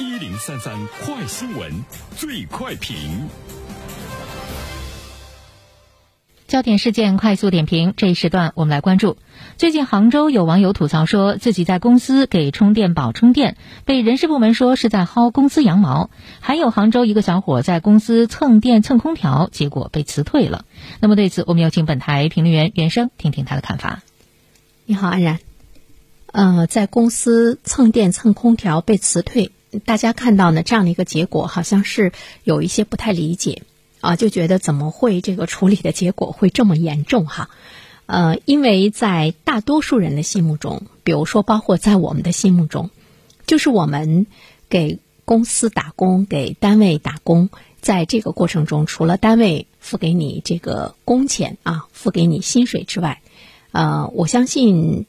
一零三三快新闻，最快评。焦点事件快速点评，这一时段我们来关注。最近杭州有网友吐槽说，自己在公司给充电宝充电，被人事部门说是在薅公司羊毛；还有杭州一个小伙在公司蹭电蹭空调，结果被辞退了。那么对此，我们有请本台评论员袁生听听他的看法。你好，安然。呃，在公司蹭电蹭空调被辞退，大家看到呢这样的一个结果，好像是有一些不太理解。啊，就觉得怎么会这个处理的结果会这么严重哈？呃，因为在大多数人的心目中，比如说包括在我们的心目中，就是我们给公司打工、给单位打工，在这个过程中，除了单位付给你这个工钱啊，付给你薪水之外，呃，我相信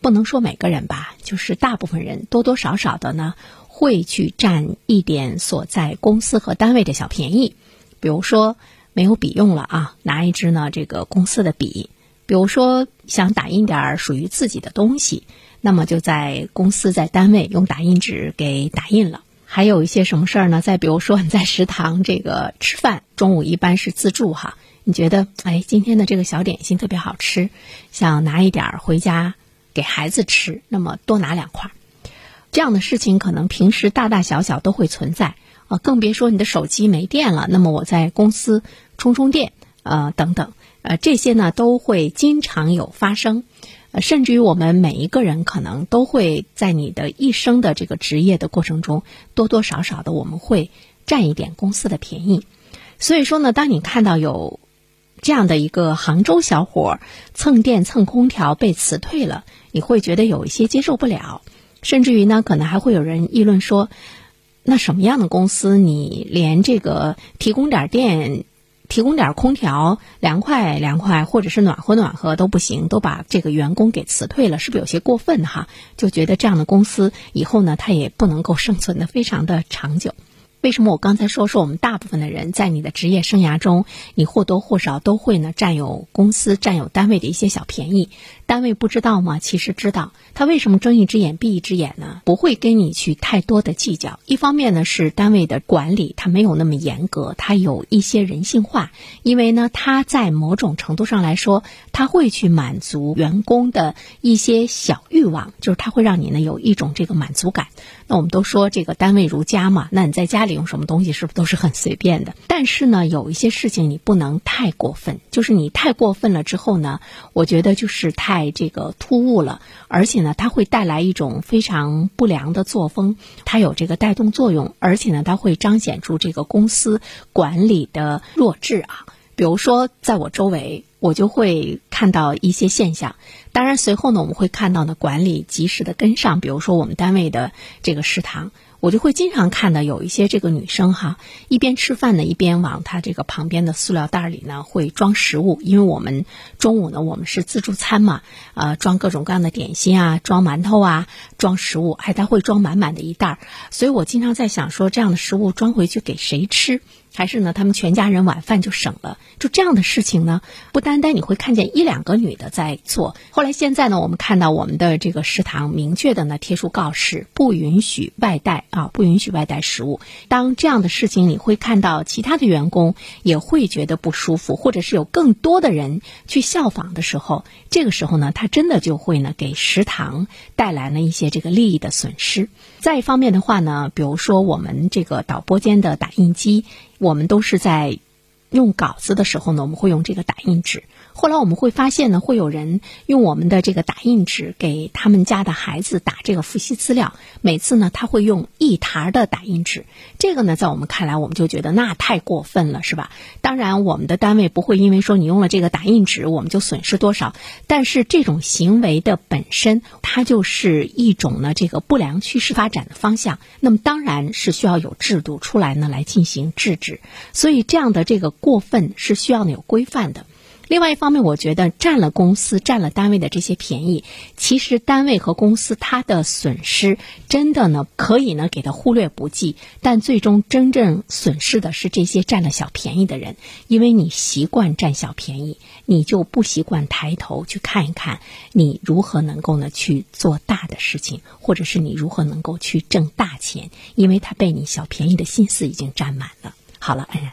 不能说每个人吧，就是大部分人多多少少的呢，会去占一点所在公司和单位的小便宜。比如说没有笔用了啊，拿一支呢这个公司的笔；比如说想打印点属于自己的东西，那么就在公司在单位用打印纸给打印了。还有一些什么事儿呢？再比如说你在食堂这个吃饭，中午一般是自助哈，你觉得哎今天的这个小点心特别好吃，想拿一点回家给孩子吃，那么多拿两块。这样的事情可能平时大大小小都会存在。啊，更别说你的手机没电了，那么我在公司充充电，呃，等等，呃，这些呢都会经常有发生，呃，甚至于我们每一个人可能都会在你的一生的这个职业的过程中，多多少少的我们会占一点公司的便宜，所以说呢，当你看到有这样的一个杭州小伙蹭电蹭空调被辞退了，你会觉得有一些接受不了，甚至于呢，可能还会有人议论说。那什么样的公司，你连这个提供点电、提供点空调、凉快凉快，或者是暖和暖和都不行，都把这个员工给辞退了，是不是有些过分哈？就觉得这样的公司以后呢，它也不能够生存的非常的长久。为什么我刚才说说我们大部分的人在你的职业生涯中，你或多或少都会呢占有公司、占有单位的一些小便宜？单位不知道吗？其实知道。他为什么睁一只眼闭一只眼呢？不会跟你去太多的计较。一方面呢是单位的管理它没有那么严格，它有一些人性化。因为呢，它在某种程度上来说，它会去满足员工的一些小欲望，就是它会让你呢有一种这个满足感。那我们都说这个单位如家嘛，那你在家里用什么东西是不是都是很随便的？但是呢，有一些事情你不能太过分，就是你太过分了之后呢，我觉得就是太这个突兀了，而且呢，它会带来一种非常不良的作风，它有这个带动作用，而且呢，它会彰显出这个公司管理的弱智啊。比如说，在我周围，我就会看到一些现象。当然，随后呢，我们会看到呢，管理及时的跟上。比如说，我们单位的这个食堂。我就会经常看到有一些这个女生哈，一边吃饭呢，一边往她这个旁边的塑料袋里呢会装食物，因为我们中午呢我们是自助餐嘛，呃，装各种各样的点心啊，装馒头啊，装食物，还她会装满满的一袋儿，所以我经常在想说，这样的食物装回去给谁吃？还是呢，他们全家人晚饭就省了。就这样的事情呢，不单单你会看见一两个女的在做。后来现在呢，我们看到我们的这个食堂明确的呢贴出告示，不允许外带啊，不允许外带食物。当这样的事情你会看到其他的员工也会觉得不舒服，或者是有更多的人去效仿的时候，这个时候呢，他真的就会呢给食堂带来了一些这个利益的损失。再一方面的话呢，比如说我们这个导播间的打印机。我们都是在用稿子的时候呢，我们会用这个打印纸。后来我们会发现呢，会有人用我们的这个打印纸给他们家的孩子打这个复习资料。每次呢，他会用一沓的打印纸。这个呢，在我们看来，我们就觉得那太过分了，是吧？当然，我们的单位不会因为说你用了这个打印纸，我们就损失多少。但是这种行为的本身，它就是一种呢这个不良趋势发展的方向。那么当然是需要有制度出来呢来进行制止。所以这样的这个过分是需要有规范的。另外一方面，我觉得占了公司、占了单位的这些便宜，其实单位和公司它的损失真的呢可以呢给它忽略不计，但最终真正损失的是这些占了小便宜的人，因为你习惯占小便宜，你就不习惯抬头去看一看你如何能够呢去做大的事情，或者是你如何能够去挣大钱，因为他被你小便宜的心思已经占满了。好了，安然，